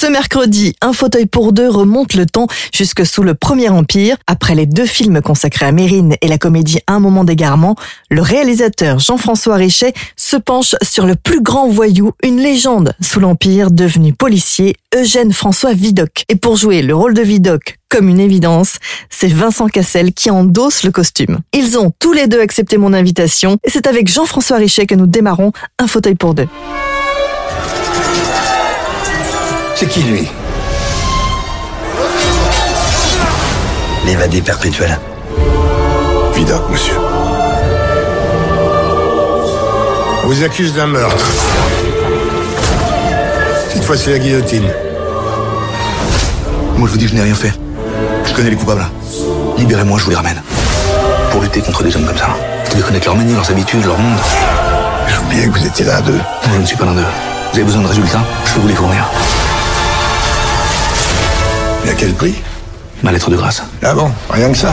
Ce mercredi, un fauteuil pour deux remonte le temps jusque sous le Premier Empire. Après les deux films consacrés à Mérine et la comédie Un moment d'égarement, le réalisateur Jean-François Richet se penche sur le plus grand voyou, une légende sous l'Empire devenu policier, Eugène François Vidocq. Et pour jouer le rôle de Vidocq comme une évidence, c'est Vincent Cassel qui endosse le costume. Ils ont tous les deux accepté mon invitation et c'est avec Jean-François Richet que nous démarrons un fauteuil pour deux. C'est qui lui L'évadé perpétuel. Vidocq, monsieur. On vous accuse d'un meurtre. Cette fois, c'est la guillotine. Moi, je vous dis je n'ai rien fait. Je connais les coupables. Libérez-moi, je vous les ramène. Pour lutter contre des hommes comme ça, vous devez connaître leurs manières, leurs habitudes, leur monde. J'ai oublié que vous étiez là à deux. Je ne suis pas l'un d'eux. Vous avez besoin de résultats Je peux vous les fournir. Mais à quel prix Ma lettre de grâce. Ah bon Rien que ça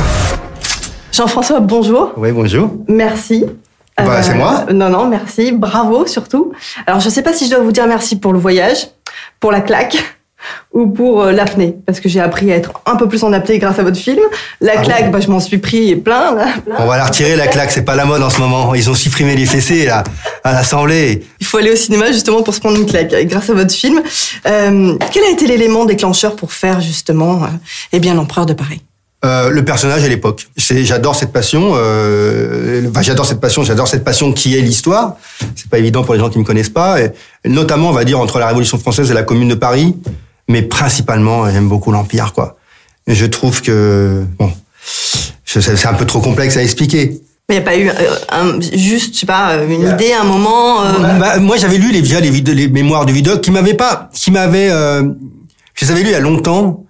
Jean-François, bonjour. Oui, bonjour. Merci. Euh, Bah, c'est moi. Non, non, merci. Bravo surtout. Alors, je ne sais pas si je dois vous dire merci pour le voyage, pour la claque ou pour euh, l'apnée, parce que j'ai appris à être un peu plus en apnée grâce à votre film. La Ah claque, bon bah, je m'en suis pris plein. là, plein. On va la retirer, la claque, c'est pas la mode en ce moment. Ils ont supprimé les fessées, là, à l'Assemblée. Il faut aller au cinéma justement pour se prendre une claque, et grâce à votre film. Euh, quel a été l'élément déclencheur pour faire justement euh, eh bien, l'empereur de Paris? Euh, le personnage à l'époque. J'adore cette passion. Euh, enfin, j'adore cette passion. J'adore cette passion qui est l'histoire. C'est pas évident pour les gens qui me connaissent pas. Et notamment, on va dire entre la Révolution française et la Commune de Paris, mais principalement, j'aime beaucoup l'Empire, quoi. Je trouve que bon, c'est un peu trop complexe à expliquer. Mais il n'y a pas eu euh, un, juste, je sais pas, euh, une idée, un moment. euh, Bah, moi, j'avais lu les, déjà les, mémoires de Vidocq qui m'avaient pas, qui m'avaient, euh, je les avais lus il y a longtemps.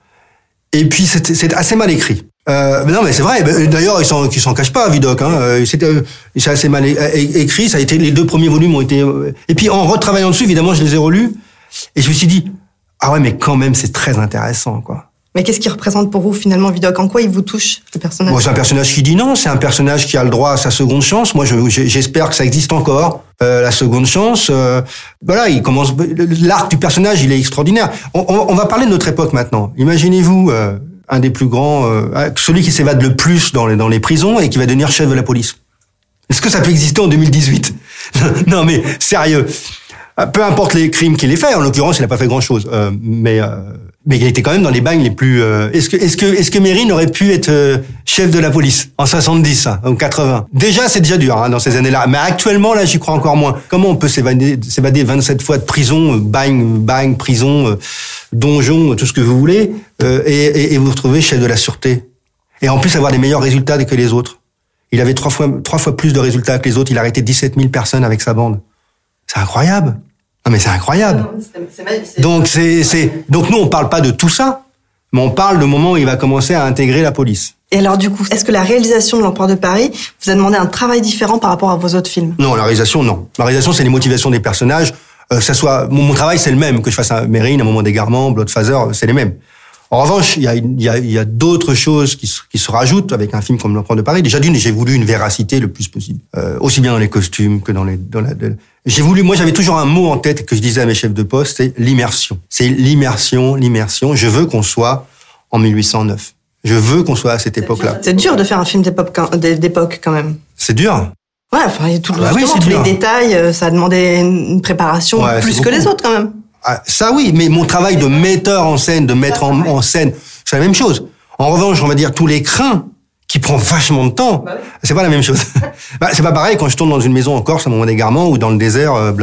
Et puis, c'était c'est assez mal écrit. Euh, non, mais c'est vrai. Bah, D'ailleurs, ils s'en, cachent pas, Vidocq. Hein. C'est, assez mal écrit. Ça a été les deux premiers volumes ont été. Et puis, en retravaillant dessus, évidemment, je les ai relus. Et je me suis dit, ah ouais, mais quand même, c'est très intéressant, quoi. Mais qu'est-ce qui représente pour vous finalement Vidocq? En quoi il vous touche, le personnage? Bon, c'est un personnage qui dit non, c'est un personnage qui a le droit à sa seconde chance. Moi, je- je- j'espère que ça existe encore, euh, la seconde chance. Euh, voilà, il commence. L'arc du personnage, il est extraordinaire. On, on- on va parler de notre époque maintenant. Imaginez-vous euh, un des plus grands, euh, celui qui s'évade le plus dans les, dans les prisons et qui va devenir chef de la police. Est-ce que ça peut exister en 2018 Non, mais sérieux. Euh, Peu importe les crimes qu'il ait fait, en l'occurrence, il n'a pas fait grand-chose. Euh, mais euh, mais il était quand même dans les bagnes les plus. euh, Est-ce que est-ce que est-ce que Mérine aurait pu être euh, chef de la police en 70 hein, en 80 Déjà, c'est déjà dur hein, dans ces années-là. Mais actuellement, là, j'y crois encore moins. Comment on peut s'évader s'évader 27 fois de prison, euh, bagne, bagne, prison, donjon, tout ce que vous voulez, et, et, et vous retrouver chef de la sûreté? Et en plus avoir des meilleurs résultats que les autres. Il avait trois fois, trois fois plus de résultats que les autres. Il a arrêté 17 000 personnes avec sa bande. C'est incroyable. Non, mais c'est incroyable. Donc, c'est, c'est, donc nous, on parle pas de tout ça, mais on parle du moment où il va commencer à intégrer la police. Et alors du coup, est-ce que la réalisation de l'empereur de Paris vous a demandé un travail différent par rapport à vos autres films? Non, la réalisation, non. La réalisation, c'est les motivations des personnages. Euh, que ça soit, mon, mon travail, c'est le même. Que je fasse un Mérine, un moment d'égarement, Bloodfather, c'est les mêmes. En revanche, il y a, y a, y a d'autres choses qui se, qui se rajoutent avec un film comme L'Empereur de Paris. Déjà d'une, j'ai voulu une véracité le plus possible, euh, aussi bien dans les costumes que dans les. Dans la, de- j'ai voulu, moi, j'avais toujours un mot en tête que je disais à mes chefs de poste, c'est l'immersion. C'est l'immersion, l'immersion. Je veux qu'on soit en 1809. Je veux qu'on soit à cette époque-là. C'est dur de faire un film d'époque quand- même. C'est dur. Ouais, enfin, tout, Ah bah oui, tous dur. les détails, euh, ça a demandé une préparation Ouais, plus que les autres quand même. Ah, ça oui, mais mon travail de metteur en scène, de mettre en, en scène, c'est la même chose. En revanche, on va dire tous les crins qui prend vachement de temps, c'est pas la même chose. bah, c'est pas pareil quand je tourne dans une maison en Corse à un moment d'égarement ou dans le désert euh.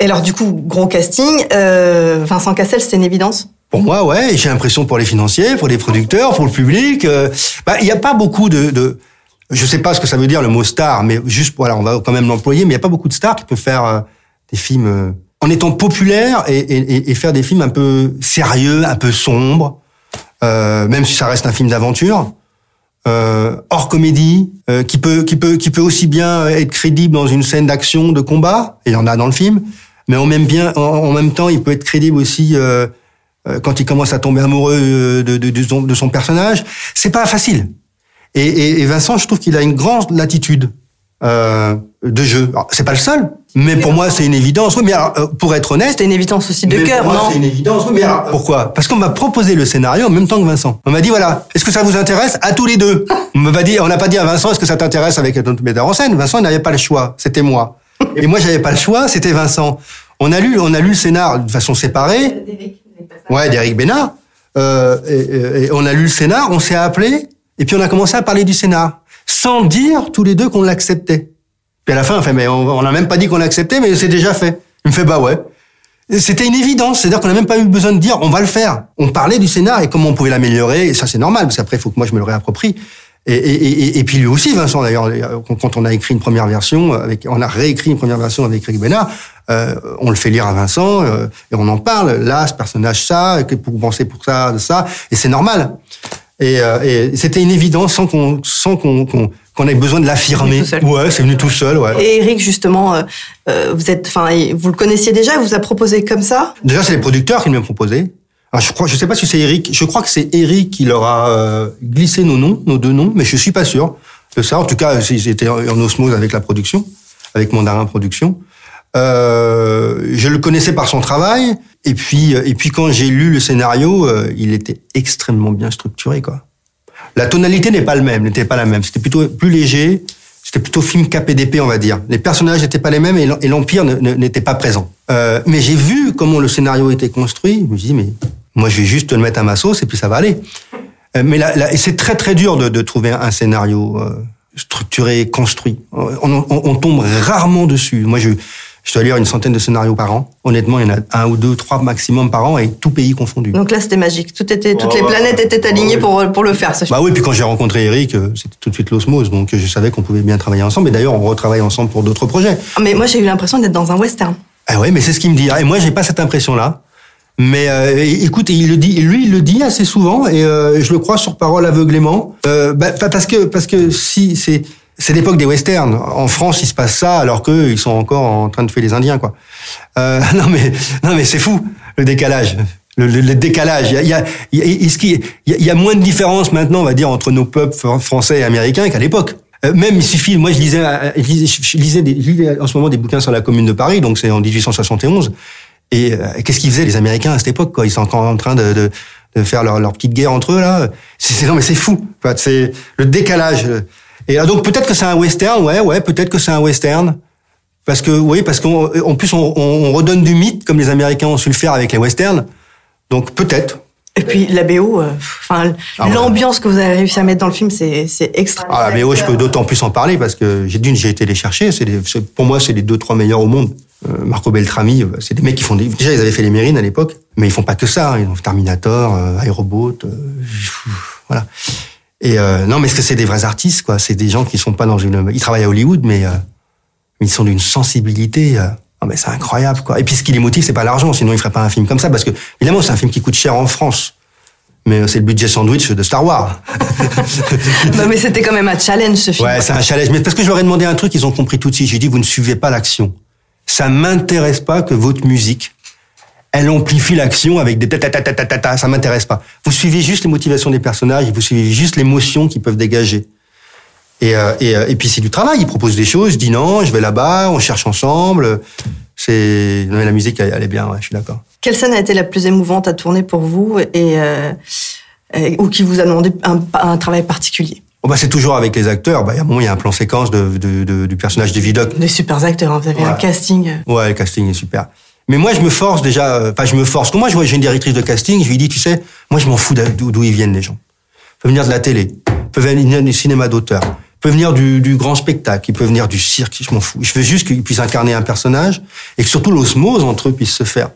Et alors du coup, gros casting, euh, Vincent Cassel, c'était une évidence? Pour moi, ouais. J'ai l'impression pour les financiers, pour les producteurs, pour le public. euh, bah, il n'y a pas beaucoup de, de. Je sais pas ce que ça veut dire le mot star, mais juste voilà, on va quand même l'employer. Mais il n'y a pas beaucoup de stars qui peuvent faire euh, des films euh, en étant populaires et, faire des films un peu sérieux, un peu sombres, euh, même si ça reste un film d'aventure. Euh, hors comédie, euh, qui peut aussi bien être crédible dans une scène d'action, de combat, et il y en a dans le film, mais en même temps, il peut être crédible aussi quand il commence à tomber amoureux de, son, personnage. C'est pas facile. Et, et, Vincent, je trouve qu'il a une grande latitude de jeu. C'est pas le seul, mais pour moi, c'est une évidence. Oui, mais alors, euh, pour être honnête, C'était une évidence aussi de cœur, non C'est une évidence. Oui, mais alors, pourquoi? Parce qu'on m'a proposé le scénario en même temps que Vincent. On m'a dit voilà, est-ce que ça vous intéresse? À tous les deux On m'a dit, on n'a pas dit à Vincent est-ce que ça t'intéresse avec un autre metteur en scène? Vincent il n'avait pas le choix, c'était moi. Et moi j'avais pas le choix, c'était Vincent. On a lu, on a lu le scénar de façon séparée. Ouais, d'Éric Bénard. Euh, et, et- et on a lu le scénar, on s'est appelé, et puis on a commencé à parler du scénar, sans dire tous les deux qu'on l'acceptait. Puis à la fin, on fait, mais on n'a même pas dit qu'on l'acceptait, mais c'est déjà fait. Il me fait, bah ouais. C'était une évidence, c'est-à-dire qu'on n'a même pas eu besoin de dire, on va le faire. On parlait du scénar et comment on pouvait l'améliorer, et ça c'est normal, parce qu'après, il faut que moi je me le réapproprie. Et, et, puis lui aussi, Vincent, d'ailleurs, quand on a écrit une première version, avec, on a réécrit une première version avec Eric Bénard, euh, on le fait lire à Vincent, euh, et on en parle. Là, ce personnage, ça, que pour penser pour ça, de ça, et c'est normal. Et, euh, et c'était une évidence sans qu'on sans qu'on qu'on qu'on ait besoin de l'affirmer. tout seul. Ouais, c'est venu tout seul, ouais. Et Eric, justement, euh, euh, vous êtes, enfin, vous le connaissiez déjà, il vous a proposé comme ça? Déjà, c'est les producteurs qui me l'ont proposé. Alors, je crois, je sais pas si c'est Eric. Je crois que c'est Eric qui leur a euh, glissé nos noms, nos deux noms, mais je suis pas sûr de ça. En tout cas, ils étaient en osmose avec la production, avec Mandarin Production. Euh, je le connaissais par son travail, et puis, et puis quand j'ai lu le scénario, euh, il était extrêmement bien structuré, quoi. La tonalité n'est pas le même, n'était pas la même. C'était plutôt plus léger. C'était plutôt film KPDP, on va dire. Les personnages n'étaient pas les mêmes et l'em- et l'empire n'était pas présent. Euh, mais j'ai vu comment le scénario était construit. Je me suis dit, mais moi, je vais juste le mettre à ma sauce et puis ça va aller. Euh, mais là, là- c'est très très dur de, de trouver un scénario euh, structuré, construit. On, on- on tombe rarement dessus. Moi, je, je dois lire une centaine de scénarios par an. Honnêtement, il y en a un ou deux, trois maximum par an, et tout pays confondu. Donc là, c'était magique. Tout était, toutes les planètes étaient alignées Ouais. pour, pour le faire, ce Bah oui, puis quand j'ai rencontré Eric, euh, c'était tout de suite l'osmose, donc euh, je savais qu'on pouvait bien travailler ensemble. Et d'ailleurs, on retravaille ensemble pour d'autres projets. Mais moi, j'ai eu l'impression d'être dans un western. Ah ouais, mais c'est ce qu'il me dit. Et moi, j'ai pas cette impression-là. Mais euh, écoute, il le dit, lui, il le dit assez souvent, et euh, je le crois sur parole aveuglément. Euh, bah, parce que parce que si c'est c'est l'époque des westerns. En France, il se passe ça, alors qu'eux, ils sont encore en train de faire les Indiens, quoi. Euh, non mais non mais c'est fou le décalage. Le, décalage. Il y a, y, a, y, a, moins de différence maintenant, on va dire, entre nos peuples fr- français et américains qu'à l'époque. Euh, Même il suffit, moi je lisais, euh, je lisais, en ce moment des bouquins sur la Commune de Paris, donc c'est en 1871. Et euh, qu'est-ce qu'ils faisaient les Américains à cette époque quoi Ils sont encore en train de, faire leur, petite guerre entre eux là. C'est- non mais c'est fou. Enfin, c'est le décalage. Et euh, donc peut-être que c'est un western, ouais, ouais, peut-être que c'est un western. Parce que oui, parce qu'en en plus on, on, on redonne du mythe comme les Américains ont su le faire avec les westerns. Donc peut-être. Et puis la BO, euh, enfin Ah ouais. l'ambiance que vous avez réussi à mettre dans le film, c'est c'est extra. Ah, mais je peux d'autant plus en parler parce que j'ai d'une, j'ai été les chercher. C'est pour moi, c'est les deux, trois meilleurs au monde. Euh, Marco Beltrami, euh, c'est des mecs qui font des, déjà ils avaient fait les Mérines à l'époque, mais ils font pas que ça. hein. Ils ont Terminator, euh, Aerobot, euh, voilà. Et euh, non, mais est-ce que c'est des vrais artistes, quoi? C'est des gens qui sont pas dans une, ils travaillent à Hollywood, mais euh, ils sont d'une sensibilité. Euh, ah, mais c'est incroyable, quoi. Et puis ce qui les motive, c'est pas l'argent, sinon ils feraient pas un film comme ça, parce que évidemment c'est un film qui coûte cher en France. Mais c'est le budget sandwich de Star Wars. Non, mais c'était quand même un challenge ce film. Ouais, c'est un challenge. Mais parce que je leur ai demandé un truc, ils ont compris tout de suite. J'ai dit, vous ne suivez pas l'action. Ça m'intéresse pas que votre musique, elle amplifie l'action avec des ta ta ta ta. Ça m'intéresse pas. Vous suivez juste les motivations des personnages, vous suivez juste l'émotion qu'ils peuvent dégager. Et, euh, et, euh, et puis c'est du travail. Ils proposent des choses. Dis non, je vais là-bas, on cherche ensemble. C'est la musique, elle, elle est bien. Ouais, je suis d'accord. Quelle scène a été la plus émouvante à tourner pour vous et, euh, et- ou qui vous a demandé un, un travail particulier? Bon, bah, c'est toujours avec les acteurs. Bah, il y a un moment, il y a un plan séquence de, de- de- du personnage de Vidocq. Des super acteurs, hein, vous avez un casting. Ouais, le casting est super. Mais moi, je me force déjà. euh, Enfin, je me force. Quand moi, je vois j'ai une directrice de casting, je lui dis, tu sais, moi, je m'en fous d'où ils viennent les gens. Ils peuvent venir de la télé, ils peuvent venir du cinéma d'auteur, ils peuvent venir du, grand spectacle, ils peuvent venir du cirque. Je m'en fous. Je veux juste qu'ils puissent incarner un personnage et que surtout l'osmose entre eux puisse se faire.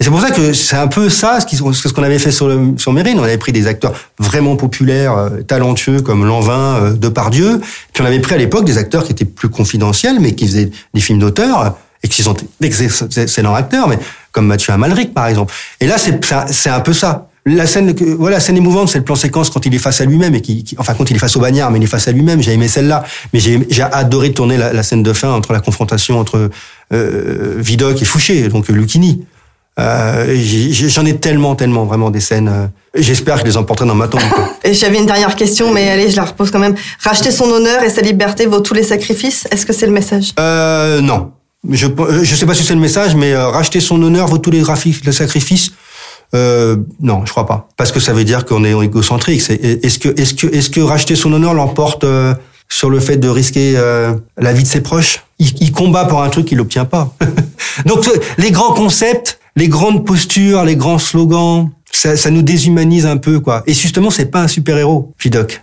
Et c'est pour ça que c'est un peu ça ce qu'on avait fait sur, sur Mérine. On avait pris des acteurs vraiment populaires, euh, talentueux comme Lanvin, euh, Depardieu. Puis on avait pris à l'époque des acteurs qui étaient plus confidentiels, mais qui faisaient des films d'auteur et qui sont d'excellents acteurs, mais comme Mathieu Amalric par exemple. Et là, c'est un- peu ça. La scène, voilà, la scène émouvante, c'est le plan séquence quand il est face à lui-même et qui, qui- enfin quand il est face au bagnard, mais il est face à lui-même. J'ai aimé celle-là, mais j'ai adoré tourner la, la scène de fin entre la confrontation entre euh, Vidocq et Fouché, donc Lucchini. Euh, J'en ai tellement, tellement vraiment des scènes. euh, J'espère que je les emporterai dans ma tombe. j'avais une dernière question, mais allez, je la repose quand même. Racheter son honneur et sa liberté vaut tous les sacrifices? Est-ce que c'est le message? Euh, non. Je je sais pas si c'est le message, mais euh, racheter son honneur vaut tous les, les sacrifices. Euh, non, je crois pas, parce que ça veut dire qu'on est égocentrique. Est-ce que est-ce que est-ce que racheter son honneur l'emporte euh, sur le fait de risquer euh, la vie de ses proches? Il, il combat pour un truc qu'il n'obtient pas. Donc euh, les grands concepts, les grandes postures, les grands slogans, ça, ça nous déshumanise un peu, quoi. Et justement, c'est pas un super héros, Vidocq.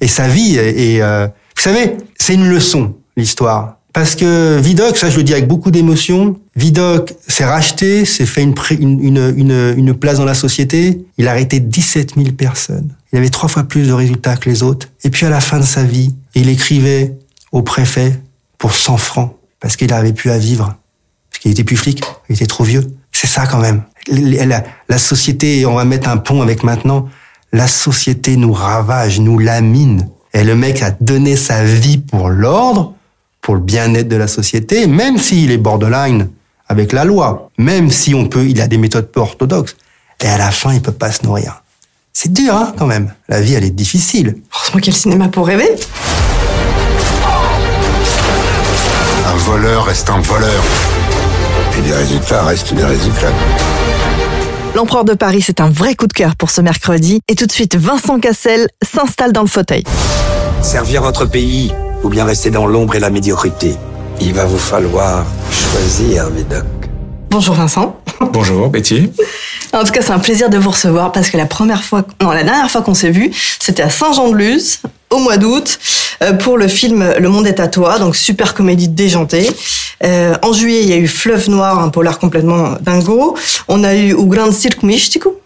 Et sa vie est, euh, vous savez, c'est une leçon l'histoire. Parce que Vidocq, ça je le dis avec beaucoup d'émotion, Vidocq s'est racheté, s'est fait une, place dans la société. Il a arrêté 17 000 personnes. Il avait trois fois plus de résultats que les autres. Et puis à la fin de sa vie, il écrivait au préfet pour 100 francs parce qu'il n'avait plus à vivre. Parce qu'il était plus flic, il était trop vieux. C'est ça quand même. La société, on va mettre un pont avec maintenant, la société nous ravage, nous lamine. Et le mec a donné sa vie pour l'ordre, pour le bien-être de la société, même s'il est borderline avec la loi, même si on peut, il a des méthodes peu orthodoxes. Et à la fin, il peut pas se nourrir. C'est dur, hein, quand même. La vie, elle est difficile. Heureusement qu'il y a le cinéma pour rêver. Un voleur reste un voleur. Et les résultats restent des résultats. L'Empereur de Paris, c'est un vrai coup de cœur pour ce mercredi. Et tout de suite, Vincent Cassel s'installe dans le fauteuil. Servir votre pays ou bien rester dans l'ombre et la médiocrité. Il va vous falloir choisir, Vidocq. Bonjour Vincent. Bonjour Betty. En tout cas, c'est un plaisir de vous recevoir parce que la première fois, non, la dernière fois qu'on s'est vu, c'était à Saint-Jean-de-Luz, au mois d'août, euh, pour le film Le Monde est à toi, donc super comédie déjantée. Euh, en juillet, il y a eu Fleuve Noir, un polar complètement dingo. On a eu O Grand Cirque Místico,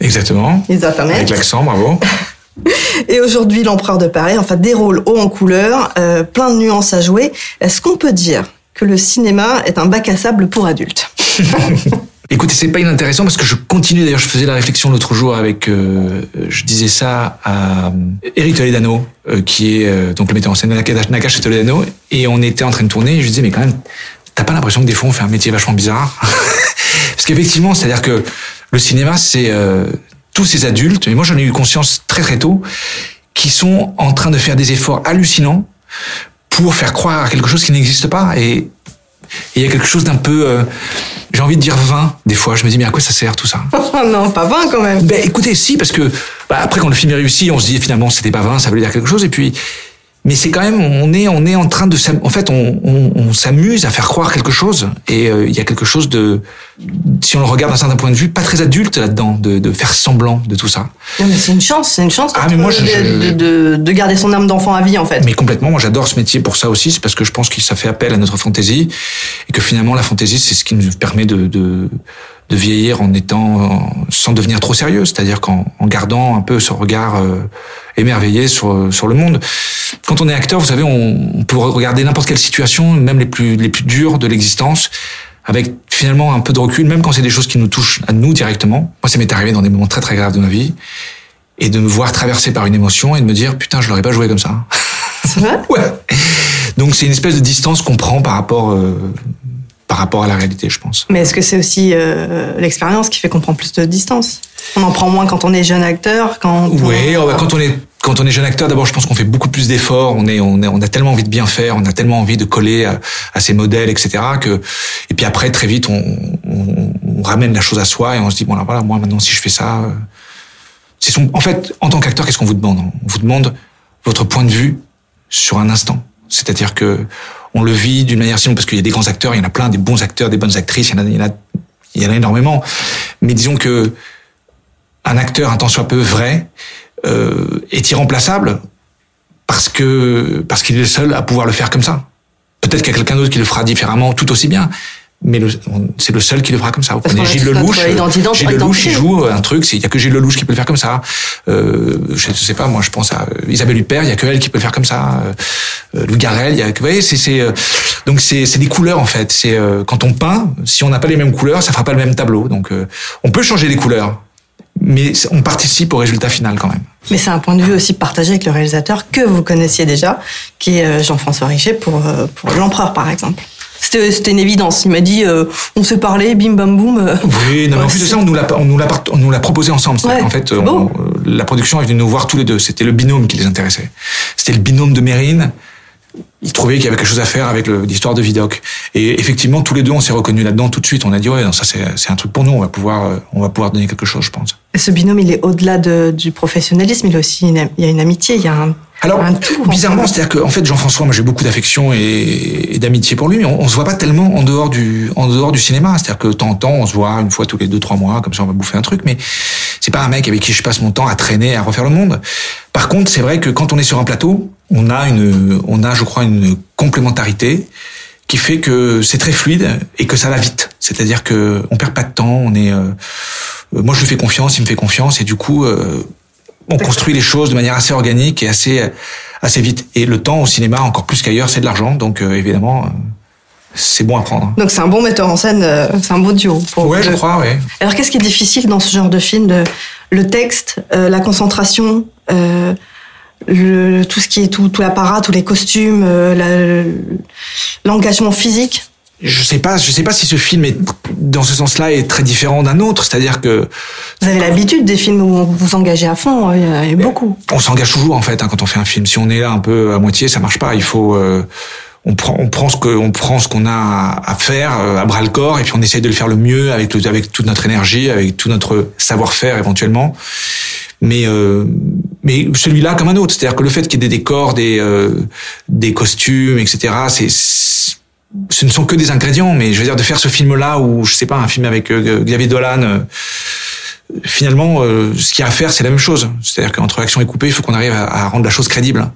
Exactement. Exatamente. Avec l'accent, bravo. Et aujourd'hui, l'Empereur de Paris, enfin des rôles hauts en couleur, euh, plein de nuances à jouer. Est-ce qu'on peut dire que le cinéma est un bac à sable pour adultes? Écoutez, c'est pas inintéressant parce que je continue. D'ailleurs, je faisais la réflexion l'autre jour avec, euh, je disais ça à Eric Toledano, euh, qui est euh, donc le metteur en scène de Nakash Toledano, et on était en train de tourner, et je disais, mais quand même, t'as pas l'impression que des fois on fait un métier vachement bizarre? Parce qu'effectivement, c'est-à-dire que le cinéma, c'est euh, tous ces adultes, et moi j'en ai eu conscience très très tôt, qui sont en train de faire des efforts hallucinants pour faire croire à quelque chose qui n'existe pas, et il y a quelque chose d'un peu, euh, j'ai envie de dire vain, des fois. Je me dis, mais à quoi ça sert tout ça? Non, pas 20 quand même. Ben écoutez, si, parce que bah, après, quand le film est réussi, on se dit finalement, c'était pas vain, ça voulait dire quelque chose. Et puis, mais c'est quand même, on est, on est en train de, en fait, on, on, on s'amuse à faire croire quelque chose. Et euh, il y a quelque chose de, si on le regarde d'un certain point de vue, pas très adulte là-dedans, de, de faire semblant de tout ça. Non, mais c'est une chance, c'est une chance Ah, mais moi, je- de, je- de, de- de garder son âme d'enfant à vie, en fait. Mais complètement, moi j'adore ce métier pour ça aussi, c'est parce que je pense que ça fait appel à notre fantaisie et que finalement la fantaisie c'est ce qui nous permet de, de, de vieillir en étant sans devenir trop sérieux, c'est-à-dire qu'en en gardant un peu ce regard euh, émerveillé sur sur le monde. Quand on est acteur, vous savez, on, on peut regarder n'importe quelle situation, même les plus les plus dures de l'existence, avec finalement un peu de recul, même quand c'est des choses qui nous touchent à nous directement. Moi, ça m'est arrivé dans des moments très très graves de ma vie et de me voir traversé par une émotion et de me dire putain, je l'aurais pas joué comme ça. C'est vrai? Ouais. Donc c'est une espèce de distance qu'on prend par rapport euh, par rapport à la réalité, je pense. Mais est-ce que c'est aussi euh, l'expérience qui fait qu'on prend plus de distance? On en prend moins quand on est jeune acteur, quand on- Oui, quand on est quand on est jeune acteur, d'abord, je pense qu'on fait beaucoup plus d'efforts. On est, on est, on a tellement envie de bien faire, on a tellement envie de coller à, à ces modèles, etc. Que et puis après, très vite, on, on, on ramène la chose à soi et on se dit bon là voilà, moi maintenant si je fais ça, euh, c'est son. En fait, en tant qu'acteur, qu'est-ce qu'on vous demande? On vous demande votre point de vue sur un instant. C'est-à-dire que on le vit d'une manière simple parce qu'il y a des grands acteurs, il y en a plein, des bons acteurs, des bonnes actrices, il y en a énormément. Mais disons que un acteur, un tant soit peu vrai, euh, est irremplaçable parce que parce qu'il est le seul à pouvoir le faire comme ça. Peut-être qu'il y a quelqu'un d'autre qui le fera différemment, tout aussi bien. Mais c'est le seul qui le fera comme ça. Vous Parce prenez Gilles Lelouch, Gilles Lelouch, il joue un truc, il y a que Gilles Lelouch qui peut le faire comme ça. Euh, je sais pas, moi je pense à euh, Isabelle Huppert, il y a que elle qui peut le faire comme ça. Euh, euh, Louis Garrel, il y a que, vous voyez, c'est, donc c'est, des couleurs en fait. C'est euh, quand on peint, si on n'a pas les mêmes couleurs, ça fera pas le même tableau. Donc euh, on peut changer les couleurs, mais on participe au résultat final quand même. Mais c'est un point de vue aussi partagé avec le réalisateur que vous connaissiez déjà, qui est Jean-François Richet pour, pour L'Empereur, par exemple. C'était c'était une évidence. Il m'a dit, euh, on s'est parlé, bim bam boum. Oui, non, mais en plus de ça, on nous l'a, on nous l'a, on nous l'a proposé ensemble. Ouais, qu'en fait, on- euh, la production est venue nous voir tous les deux. C'était le binôme qui les intéressait. C'était le binôme de Mérine. Ils trouvaient qu'il y avait quelque chose à faire avec l'histoire de Vidocq. Et effectivement, tous les deux, on s'est reconnus là-dedans tout de suite. On a dit, ouais, non, ça, c'est, un truc pour nous. On va pouvoir, euh, on va pouvoir donner quelque chose, je pense. Ce binôme, il est au-delà de- du professionnalisme. Il, aussi une, il y a une amitié, il y a un, Alors, un tout. bizarrement, c'est-à-dire qu'en fait, Jean-François, moi, j'ai beaucoup d'affection et, et d'amitié pour lui, mais on, on se voit pas tellement en dehors du, en dehors du cinéma. C'est-à-dire que de temps en temps, on se voit une fois tous les deux, trois mois, comme ça, on va bouffer un truc, mais c'est pas un mec avec qui je passe mon temps à traîner, à refaire le monde. Par contre, c'est vrai que quand on est sur un plateau, on a une, on a, je crois, une complémentarité qui fait que c'est très fluide et que ça va vite. C'est-à-dire que on perd pas de temps, on est, euh, moi je lui fais confiance, il me fait confiance et du coup, euh, on construit les choses de manière assez organique et assez assez vite. Et le temps au cinéma, encore plus qu'ailleurs, c'est de l'argent, donc euh, évidemment, euh, c'est bon à prendre. Donc c'est un bon metteur en scène, euh, c'est un beau duo. Pour Ouais, je crois, ouais. Alors qu'est-ce qui est difficile dans ce genre de film de, Le texte, euh, la concentration, euh, le, tout ce qui est tout, tout l'apparat, tous les costumes, euh, l'engagement physique. Je sais pas, je sais pas si ce film est dans ce sens-là est très différent d'un autre. C'est-à-dire que Vous avez l'habitude des films où vous vous engagez à fond, il y en a beaucoup. on s'engage toujours en fait hein, quand on fait un film. Si on est là un peu à moitié, ça marche pas. Il faut euh, on prend on prend ce que on prend ce qu'on a à, faire euh, à bras le corps et puis on essaie de le faire le mieux avec le, avec toute notre énergie, avec tout notre savoir-faire éventuellement. Mais euh, mais celui-là comme un autre, c'est-à-dire que le fait qu'il y ait des décors, des euh, des costumes, etc. C'est ce ne sont que des ingrédients, mais je veux dire de faire ce film-là ou je sais pas un film avec euh, Xavier Dolan. finalement, ce qu'il y a à faire, c'est la même chose. C'est-à-dire qu'entre action et coupé, il faut qu'on arrive à rendre la chose crédible.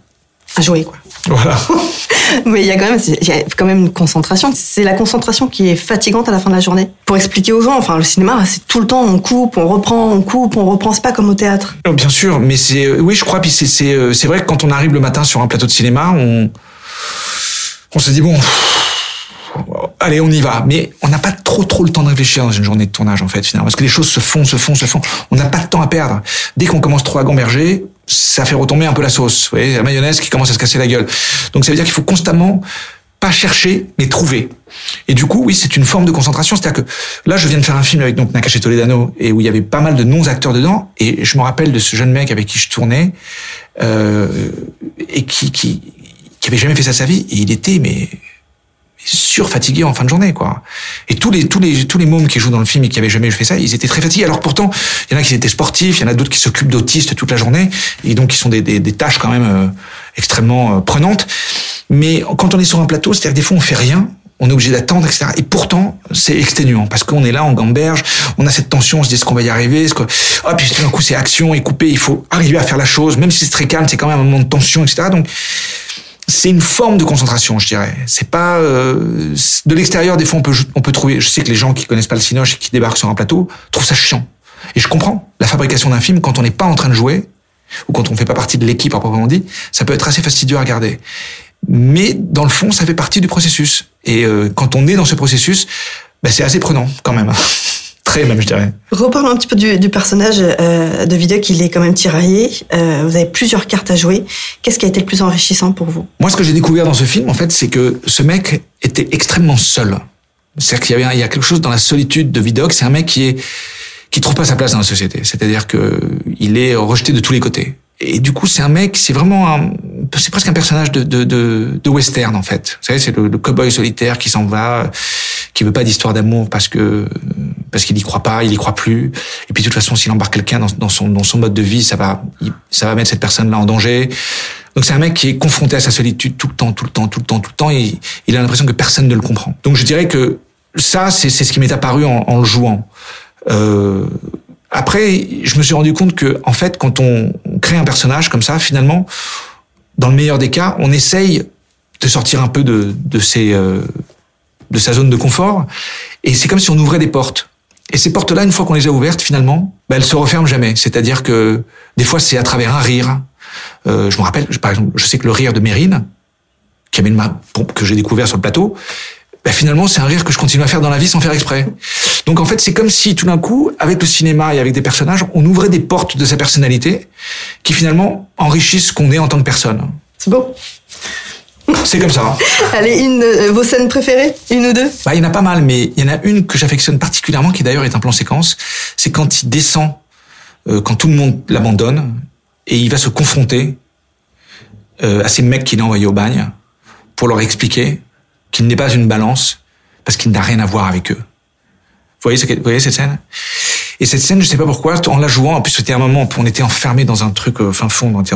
À jouer, quoi. Voilà. Mais il y a quand même, il y a quand même une concentration. C'est la concentration qui est fatigante à la fin de la journée. Pour expliquer aux gens, enfin, le cinéma, c'est tout le temps, on coupe, on reprend, on coupe, on reprend. C'est pas comme au théâtre. Oh, Bien sûr, mais c'est euh, oui, je crois. Puis c'est c'est euh, c'est vrai que quand on arrive le matin sur un plateau de cinéma, on on se dit bon, allez, on y va. Mais on n'a pas trop trop le temps de réfléchir dans une journée de tournage en fait finalement, parce que les choses se font, se font, se font. On n'a pas de temps à perdre. Dès qu'on commence trop à gamberger, ça fait retomber un peu la sauce. Vous voyez, la mayonnaise qui commence à se casser la gueule. Donc ça veut dire qu'il faut constamment pas chercher, mais trouver. Et du coup, oui, c'est une forme de concentration. C'est-à-dire que là, je viens de faire un film avec donc Nakache Toledano et où il y avait pas mal de non-acteurs dedans. Et je me rappelle de ce jeune mec avec qui je tournais euh, et qui, qui qui avait jamais fait ça sa vie. Et il était mais surfatigué en fin de journée, quoi. Et tous les tous les tous les mômes qui jouent dans le film et qui avaient jamais fait ça, ils étaient très fatigués. Alors pourtant, il y en a qui étaient sportifs, il y en a d'autres qui s'occupent d'autistes toute la journée et donc qui sont des des, tâches quand même euh, extrêmement euh, prenantes. Mais quand on est sur un plateau, c'est-à-dire des fois on fait rien, on est obligé d'attendre, etc. Et pourtant, c'est exténuant parce qu'on est là, on gamberge, on a cette tension, on se dit est-ce qu'on va y arriver, est-ce que, oh, puis tout d'un coup c'est action et coupé, il faut arriver à faire la chose, même si c'est très calme, c'est quand même un moment de tension, etc. Donc c'est une forme de concentration, je dirais. C'est pas euh, de l'extérieur. Des fois, on peut on peut trouver. Je sais que les gens qui connaissent pas le cinoche et qui débarquent sur un plateau trouvent ça chiant. Et je comprends. La fabrication d'un film, quand on n'est pas en train de jouer ou quand on fait pas partie de l'équipe à proprement dit, ça peut être assez fastidieux à regarder. Mais dans le fond, ça fait partie du processus. Et euh, quand on est dans ce processus, ben, c'est assez prenant quand même. Très même, je dirais. Reparlons un petit peu du, du personnage euh, de Vidocq. Il est quand même tiraillé. Euh, vous avez plusieurs cartes à jouer. Qu'est-ce qui a été le plus enrichissant pour vous? Moi, ce que j'ai découvert dans ce film, en fait, c'est que ce mec était extrêmement seul. C'est-à-dire qu'il y avait, il y a quelque chose dans la solitude de Vidocq. C'est un mec qui est, qui trouve pas sa place dans la société. C'est-à-dire que il est rejeté de tous les côtés. Et du coup, c'est un mec, c'est vraiment un, c'est presque un personnage de, de, de, de western, en fait. Vous savez, c'est le, le cow-boy solitaire qui s'en va, qui veut pas d'histoire d'amour parce que, parce qu'il y croit pas, il y croit plus. Et puis, de toute façon, s'il embarque quelqu'un dans, dans son, dans son mode de vie, ça va, ça va mettre cette personne-là en danger. Donc c'est un mec qui est confronté à sa solitude tout le temps, tout le temps, tout le temps, tout le temps, et il a l'impression que personne ne le comprend. Donc je dirais que ça, c'est c'est ce qui m'est apparu en, en le jouant. Euh, après, je me suis rendu compte que, en fait, quand on crée un personnage comme ça, finalement, dans le meilleur des cas, on essaye de sortir un peu de, de ses, euh, de sa zone de confort. Et c'est comme si on ouvrait des portes. Et ces portes-là, une fois qu'on les a ouvertes, finalement, bah, elles se referment jamais. C'est-à-dire que des fois, c'est à travers un rire. Euh, je me rappelle, par exemple, je sais que le rire de Mérine, qui amène ma, que j'ai découvert sur le plateau, bah, finalement, c'est un rire que je continue à faire dans la vie sans faire exprès. Donc en fait, c'est comme si tout d'un coup, avec le cinéma et avec des personnages, on ouvrait des portes de sa personnalité qui finalement enrichissent ce qu'on est en tant que personne. C'est beau. C'est comme ça. Allez, une euh, vos scènes préférées, une ou deux? Bah, il y en a pas mal, mais il y en a une que j'affectionne particulièrement, qui d'ailleurs est un plan séquence. C'est quand il descend, euh, quand tout le monde l'abandonne, et il va se confronter euh, à ces mecs qu'il a envoyés au bagne pour leur expliquer qu'il n'est pas une balance parce qu'il n'a rien à voir avec eux. Vous voyez, vous voyez cette scène? Et cette scène, je sais pas pourquoi, en la jouant, en plus c'était un moment, où on était enfermé dans un truc euh, fin fond, on était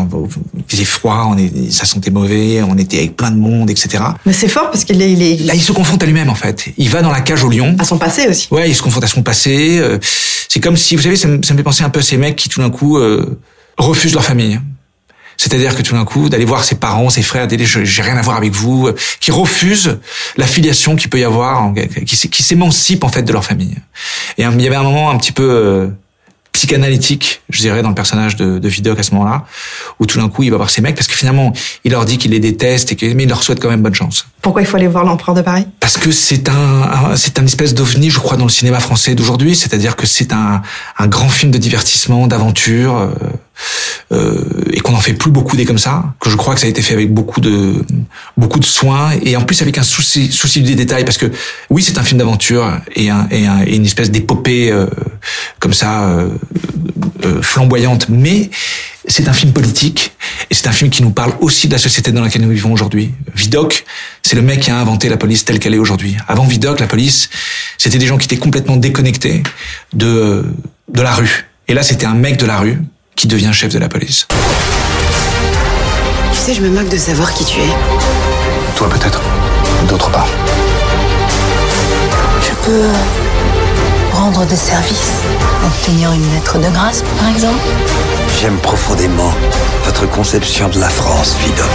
faisait froid, on est, ça sentait mauvais, on était avec plein de monde, etc. Mais c'est fort parce qu'il est, il est Là, il se confronte à lui-même en fait. Il va dans la cage au lion. à son passé aussi. Ouais, il se confronte à son passé. euh, C'est comme si, vous savez, ça me, ça me fait penser un peu à ces mecs qui tout d'un coup euh, refusent leur famille. C'est-à-dire que tout d'un coup, d'aller voir ses parents, ses frères, d'aller, j'ai rien à voir avec vous, euh, qui refusent la filiation qu'il peut y avoir, qui, qui s'émancipent en fait de leur famille. Et il y avait un moment un petit peu euh, psychanalytique, je dirais, dans le personnage de, de Vidocq à ce moment-là, où tout d'un coup, il va voir ces mecs parce que finalement, il leur dit qu'il les déteste et que, mais il leur souhaite quand même bonne chance. Pourquoi il faut aller voir l'empereur de Paris? Parce que c'est un, un- c'est un espèce d'ovni, je crois, dans le cinéma français d'aujourd'hui. C'est-à-dire que c'est un, un grand film de divertissement, d'aventure, euh, et qu'on n'en fait plus beaucoup des comme ça. Que je crois que ça a été fait avec beaucoup de, beaucoup de soin et en plus avec un souci, souci des détails. Parce que oui, c'est un film d'aventure et, un, et, un- et une espèce d'épopée euh, comme ça euh, euh, flamboyante, mais c'est un film politique et c'est un film qui nous parle aussi de la société dans laquelle nous vivons aujourd'hui. Vidocq, c'est le mec qui a inventé la police telle qu'elle est aujourd'hui. Avant Vidocq, la police, c'était des gens qui étaient complètement déconnectés de de la rue. Et là, c'était un mec de la rue qui devient chef de la police. Tu sais, je me moque de savoir qui tu es. Toi peut-être, d'autres pas. Je peux rendre des services, obtenir une lettre de grâce, par exemple. J'aime profondément votre conception de la France, Vidocq.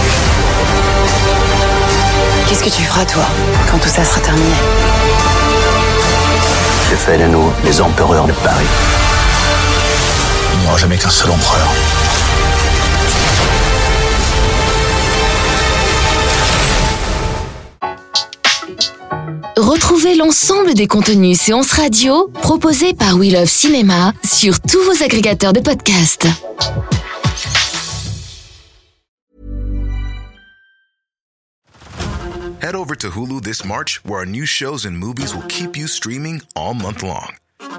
Qu'est-ce que tu feras, toi, quand tout ça sera terminé? J'ai fait de nous les empereurs de Paris. Il n'y aura jamais qu'un seul empereur. Retrouvez l'ensemble des contenus séances radio proposés par We Love Cinéma sur tous vos agrégateurs de podcasts. Head over to Hulu this March, where our new shows and movies will keep you streaming all month long.